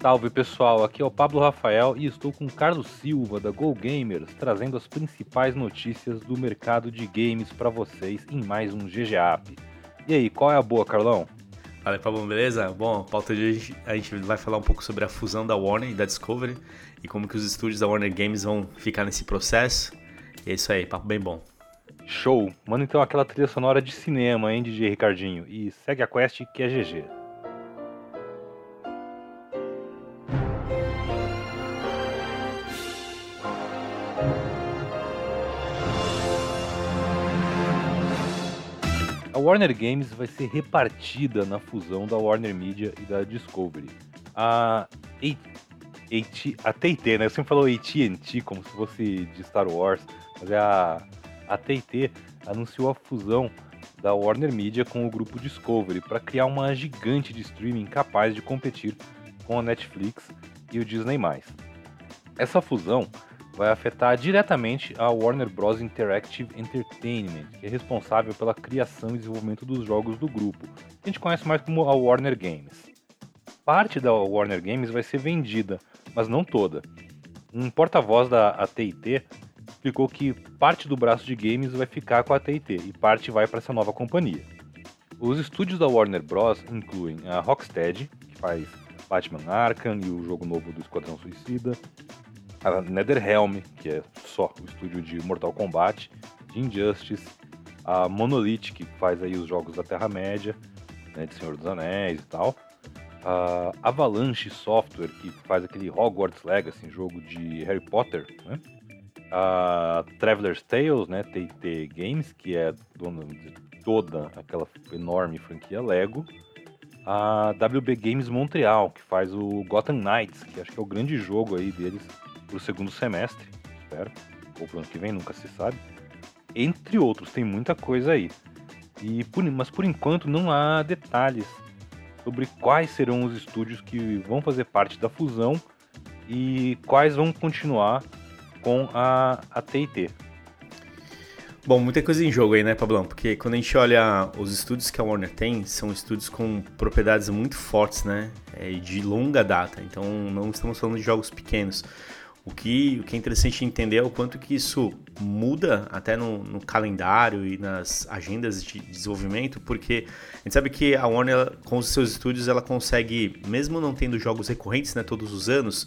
Salve pessoal, aqui é o Pablo Rafael e estou com o Carlos Silva da Go Gamers, trazendo as principais notícias do mercado de games para vocês em mais um GGAP. E aí, qual é a boa, Carlão? Fala Pablo, beleza? Bom, a pauta de hoje a gente vai falar um pouco sobre a fusão da Warner e da Discovery e como que os estúdios da Warner Games vão ficar nesse processo. E é isso aí, papo bem bom. Show! Manda então aquela trilha sonora de cinema, hein, DJ Ricardinho, e segue a quest que é GG. A Warner Games vai ser repartida na fusão da Warner Media e da Discovery. A AT&T, né? Eu sempre falo AT&T como se fosse de Star Wars, mas é a AT&T anunciou a fusão da Warner Media com o grupo Discovery para criar uma gigante de streaming capaz de competir com a Netflix e o Disney+. Essa fusão vai afetar diretamente a Warner Bros. Interactive Entertainment, que é responsável pela criação e desenvolvimento dos jogos do grupo, que a gente conhece mais como a Warner Games. Parte da Warner Games vai ser vendida, mas não toda. Um porta-voz da AT&T explicou que parte do braço de games vai ficar com a AT&T e parte vai para essa nova companhia. Os estúdios da Warner Bros. incluem a Rocksteady, que faz Batman Arkham e o jogo novo do Esquadrão Suicida, a NetherRealm, que é só o estúdio de Mortal Kombat, de Injustice, a Monolith, que faz aí os jogos da Terra-média, né, de Senhor dos Anéis e tal, a Avalanche Software, que faz aquele Hogwarts Legacy, jogo de Harry Potter, né? a Traveler's Tales, né, TT Games, que é dona de toda aquela enorme franquia Lego, a WB Games Montreal, que faz o Gotham Knights, que acho que é o grande jogo aí deles pro segundo semestre, espero, ou pro ano que vem, nunca se sabe. Entre outros, tem muita coisa aí. E por, mas por enquanto não há detalhes sobre quais serão os estúdios que vão fazer parte da fusão e quais vão continuar com a, a TIT. Bom, muita coisa em jogo aí, né, Pablão? Porque quando a gente olha os estúdios que a Warner tem, são estúdios com propriedades muito fortes, né? É, de longa data. Então não estamos falando de jogos pequenos. O que, o que é interessante entender é o quanto que isso muda até no, no, calendário e nas agendas de desenvolvimento, porque a gente sabe que a Warner, com os seus estúdios, ela consegue, mesmo não tendo jogos recorrentes né, todos os anos,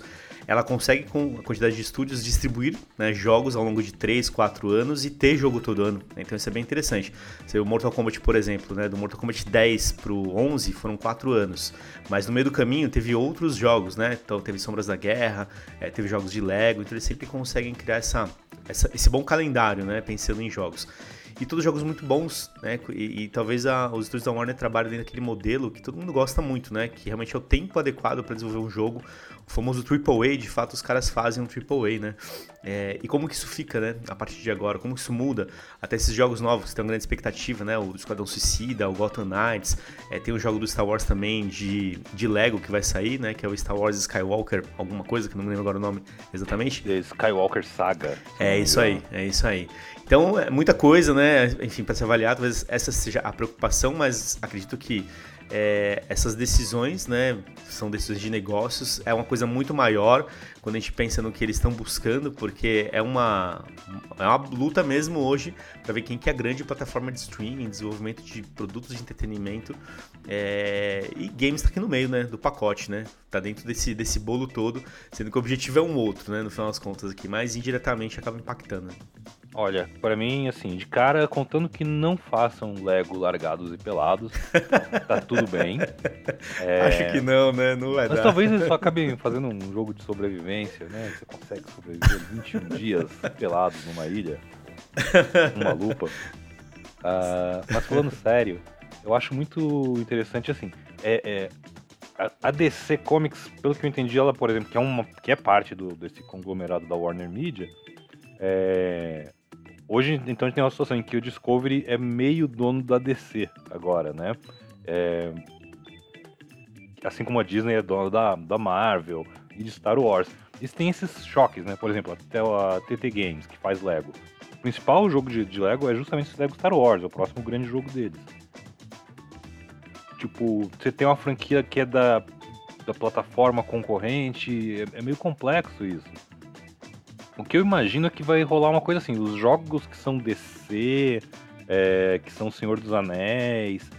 ela consegue, com a quantidade de estúdios, distribuir né, jogos ao longo de 3, 4 anos e ter jogo todo ano. Então isso é bem interessante. Você, o Mortal Kombat, por exemplo, né, do Mortal Kombat 10 pro 11 foram 4 anos. Mas no meio do caminho teve outros jogos, né? Então teve Sombras da Guerra, é, teve jogos de Lego, então eles sempre conseguem criar essa, essa, esse bom calendário, né? Pensando em jogos. E todos jogos muito bons, né? E, e talvez a, os estúdios da Warner trabalhem dentro daquele modelo que todo mundo gosta muito, né? Que realmente é o tempo adequado para desenvolver um jogo o famoso AAA, de fato os caras fazem um AAA, né? É, e como que isso fica, né? A partir de agora, como que isso muda? Até esses jogos novos que tem uma grande expectativa, né? O Esquadrão Suicida, o Gotham Knights, é, tem o jogo do Star Wars também de, de Lego que vai sair, né? Que é o Star Wars Skywalker, alguma coisa, que não me lembro agora o nome exatamente. The Skywalker Saga. É isso aí, é isso aí. Então, é muita coisa, né? Enfim, para ser avaliado, talvez essa seja a preocupação, mas acredito que é, essas decisões, né, são decisões de negócios, é uma coisa muito maior quando a gente pensa no que eles estão buscando, porque é uma, é uma luta mesmo hoje para ver quem que é a grande plataforma de streaming, desenvolvimento de produtos de entretenimento é, e games está aqui no meio, né, do pacote, né, tá dentro desse, desse bolo todo, sendo que o objetivo é um outro, né, no final das contas aqui, mas indiretamente acaba impactando. Olha, para mim, assim, de cara, contando que não façam Lego largados e pelados, tá tudo bem. É... Acho que não, né? Não vai Mas dar. talvez eles só acabem fazendo um jogo de sobrevivência, né? Você consegue sobreviver 21 dias pelado numa ilha, numa lupa. Uh, mas falando sério, eu acho muito interessante, assim, é, é a DC Comics, pelo que eu entendi, ela, por exemplo, que é, uma, que é parte do, desse conglomerado da Warner Media, é, Hoje, então, a gente tem uma situação em que o Discovery é meio dono da DC agora, né? É... Assim como a Disney é dona da, da Marvel e de Star Wars. Eles têm esses choques, né? Por exemplo, até a TT Games, que faz Lego. O principal jogo de, de Lego é justamente esse Lego Star Wars, é o próximo grande jogo deles. Tipo, você tem uma franquia que é da da plataforma concorrente. É, é meio complexo isso. O que eu imagino é que vai rolar uma coisa assim: os jogos que são DC, é, que são Senhor dos Anéis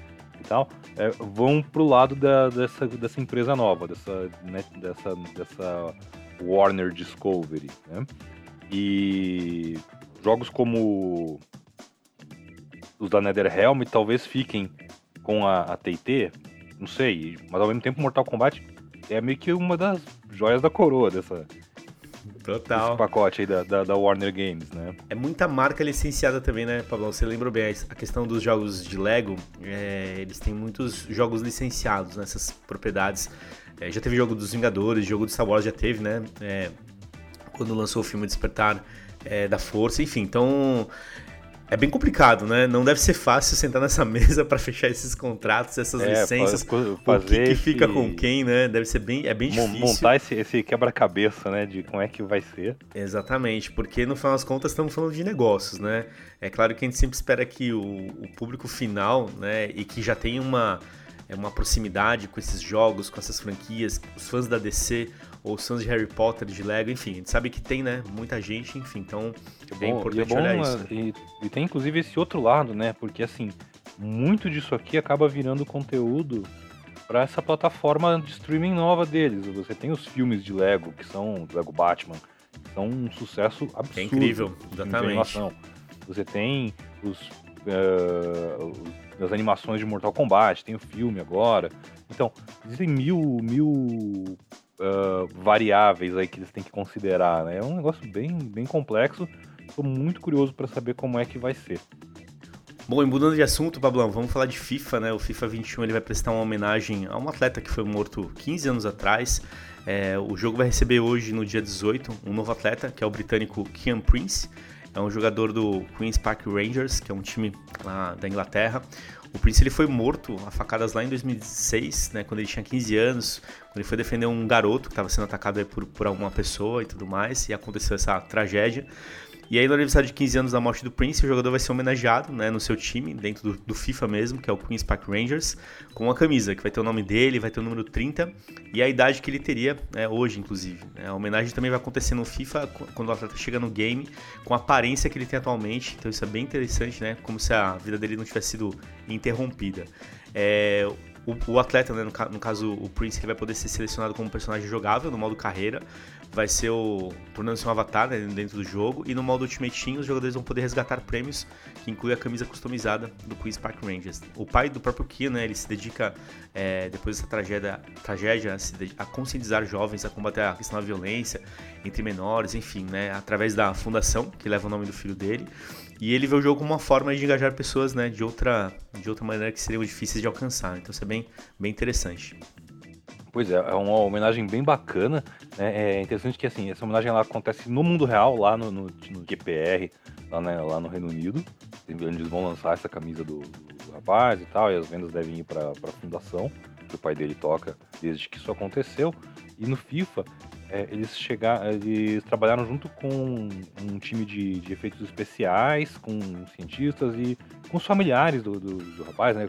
e tal, é, vão pro lado da, dessa, dessa empresa nova, dessa, né, dessa, dessa Warner Discovery. Né? E jogos como os da NetherRealm talvez fiquem com a TT, não sei, mas ao mesmo tempo Mortal Kombat é meio que uma das joias da coroa dessa, Total. Esse pacote aí da, da, da, Warner Games, né? É muita marca licenciada também, né, Pablo? Você lembra bem a questão dos jogos de Lego? É, eles têm muitos jogos licenciados nessas propriedades. É, já teve jogo dos Vingadores, jogo de Star Wars já teve, né? É, quando lançou o filme Despertar é, da Força, enfim. Então, é bem complicado, né? Não deve ser fácil sentar nessa mesa para fechar esses contratos, essas é, licenças. Fazer o que, que fica com quem, né? Deve ser bem, é bem difícil. Montar esse, esse quebra-cabeça, né? De como é que vai ser. Exatamente, porque no final das contas estamos falando de negócios, né? É claro que a gente sempre espera que o, o público final, né? E que já tem uma, é uma proximidade com esses jogos, com essas franquias, os fãs da DC ou os fãs de Harry Potter, de Lego, enfim, a gente sabe que tem, né, muita gente, enfim, então é bem importante é bom, olhar isso. E, e, tem inclusive esse outro lado, né, porque assim, muito disso aqui acaba virando conteúdo para essa plataforma de streaming nova deles. Você tem os filmes de Lego, que são do Lego Batman, que são um sucesso absurdo. É incrível, exatamente. Você tem os, uh, as animações de Mortal Kombat, tem o filme agora. Então, existem mil, mil uh, variáveis aí que eles têm que considerar, né? É um negócio bem, bem complexo. Estou muito curioso para saber como é que vai ser. Bom, e mudando de assunto, Pablão, vamos falar de FIFA, né? O FIFA 21 ele vai prestar uma homenagem a um atleta que foi morto 15 anos atrás. É, o jogo vai receber hoje, no dia 18, um novo atleta, que é o britânico Kian Prince. É um jogador do Queen's Park Rangers, que é um time lá da Inglaterra. O Prince ele foi morto a facadas lá em 2006, né, quando ele tinha 15 anos, quando ele foi defender um garoto que estava sendo atacado por, por alguma pessoa e tudo mais, e aconteceu essa tragédia. E aí, no aniversário de 15 anos da morte do Prince, o jogador vai ser homenageado né, no seu time, dentro do, do, FIFA mesmo, que é o Queen's Park Rangers, com uma camisa que vai ter o nome dele, vai ter o número 30 e a idade que ele teria né, hoje, inclusive. Né. A homenagem também vai acontecer no FIFA quando o atleta chega no game, com a aparência que ele tem atualmente. Então, isso é bem interessante, né? Como se a vida dele não tivesse sido interrompida. É, o, o, atleta, né, no, no, caso o Prince, ele vai poder ser selecionado como personagem jogável no modo carreira vai ser o tornando-se um avatar né, dentro do jogo e no modo Ultimate Team os jogadores vão poder resgatar prêmios que inclui a camisa customizada do Queen's Park Rangers. O pai do próprio Kia, né, ele se dedica é, depois dessa tragédia, tragédia a, a, conscientizar jovens a combater a questão da violência entre menores, enfim, né, através da fundação que leva o nome do filho dele. E ele vê o jogo como uma forma de engajar pessoas, né, de outra de outra maneira que seriam difíceis de alcançar. Então isso é bem bem interessante. Pois é, é uma homenagem bem bacana. Né? É interessante que assim, essa homenagem ela acontece no mundo real, lá no, no, no GPR, lá, né, lá, no Reino Unido. Eles vão lançar essa camisa do, do rapaz e tal, e as vendas devem ir para a fundação, que o pai dele toca desde que isso aconteceu. E no FIFA, é, eles chegaram, eles trabalharam junto com um time de, de, efeitos especiais, com cientistas e com os familiares do, do, do rapaz, né?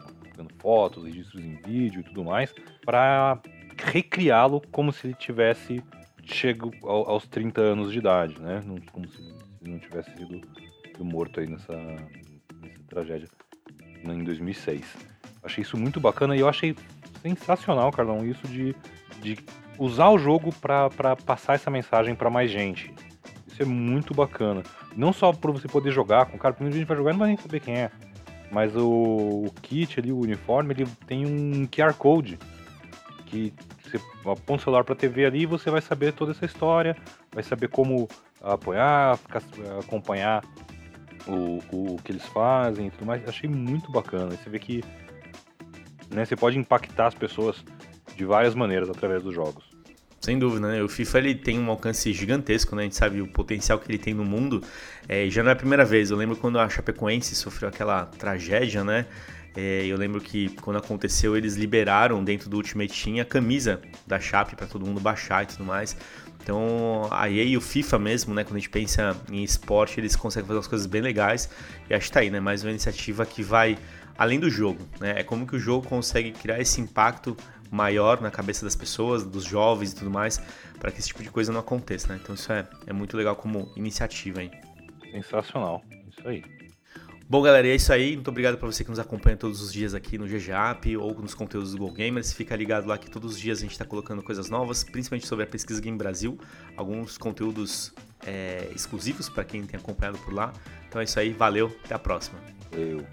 Fotos, registros em vídeo e tudo mais, para recriá-lo como se ele tivesse chego aos 30 anos de idade, né? Como se não tivesse sido, sido morto aí nessa, nessa tragédia em 2006. Achei isso muito bacana e eu achei sensacional, Carlão, isso de, de usar o jogo para passar essa mensagem para mais gente. Isso é muito bacana. Não só para você poder jogar com o cara, porque a gente vai jogar e não vai nem saber quem é. Mas o, o kit ali, o uniforme, ele tem um QR Code que você aponta o celular para a TV ali e você vai saber toda essa história, vai saber como apoiar, acompanhar o, o, que eles fazem e tudo mais. Achei muito bacana. Você vê que né, você pode impactar as pessoas de várias maneiras através dos jogos. Sem dúvida, né? O FIFA ele tem um alcance gigantesco, né? A gente sabe o potencial que ele tem no mundo. É, já não é a primeira vez. Eu lembro quando a Chapecoense sofreu aquela tragédia, né? É, eu lembro que quando aconteceu, eles liberaram dentro do Ultimate Team a camisa da Chape para todo mundo baixar e tudo mais. Então, a EA e o FIFA mesmo, né, quando a gente pensa em esporte, eles conseguem fazer umas coisas bem legais. E acho que tá aí, né, mais uma iniciativa que vai além do jogo, né? É como que o jogo consegue criar esse impacto maior na cabeça das pessoas, dos jovens e tudo mais, para que esse tipo de coisa não aconteça, né? Então isso é, é muito legal como iniciativa, hein? Sensacional, isso aí. Bom, galera, é isso aí. Muito obrigado para você que nos acompanha todos os dias aqui no GGAP ou nos conteúdos do Go Gamers. Fica ligado lá que todos os dias a gente está colocando coisas novas, principalmente sobre a pesquisa Game Brasil, alguns conteúdos é, exclusivos para quem tem acompanhado por lá. Então é isso aí, valeu, até a próxima. Valeu.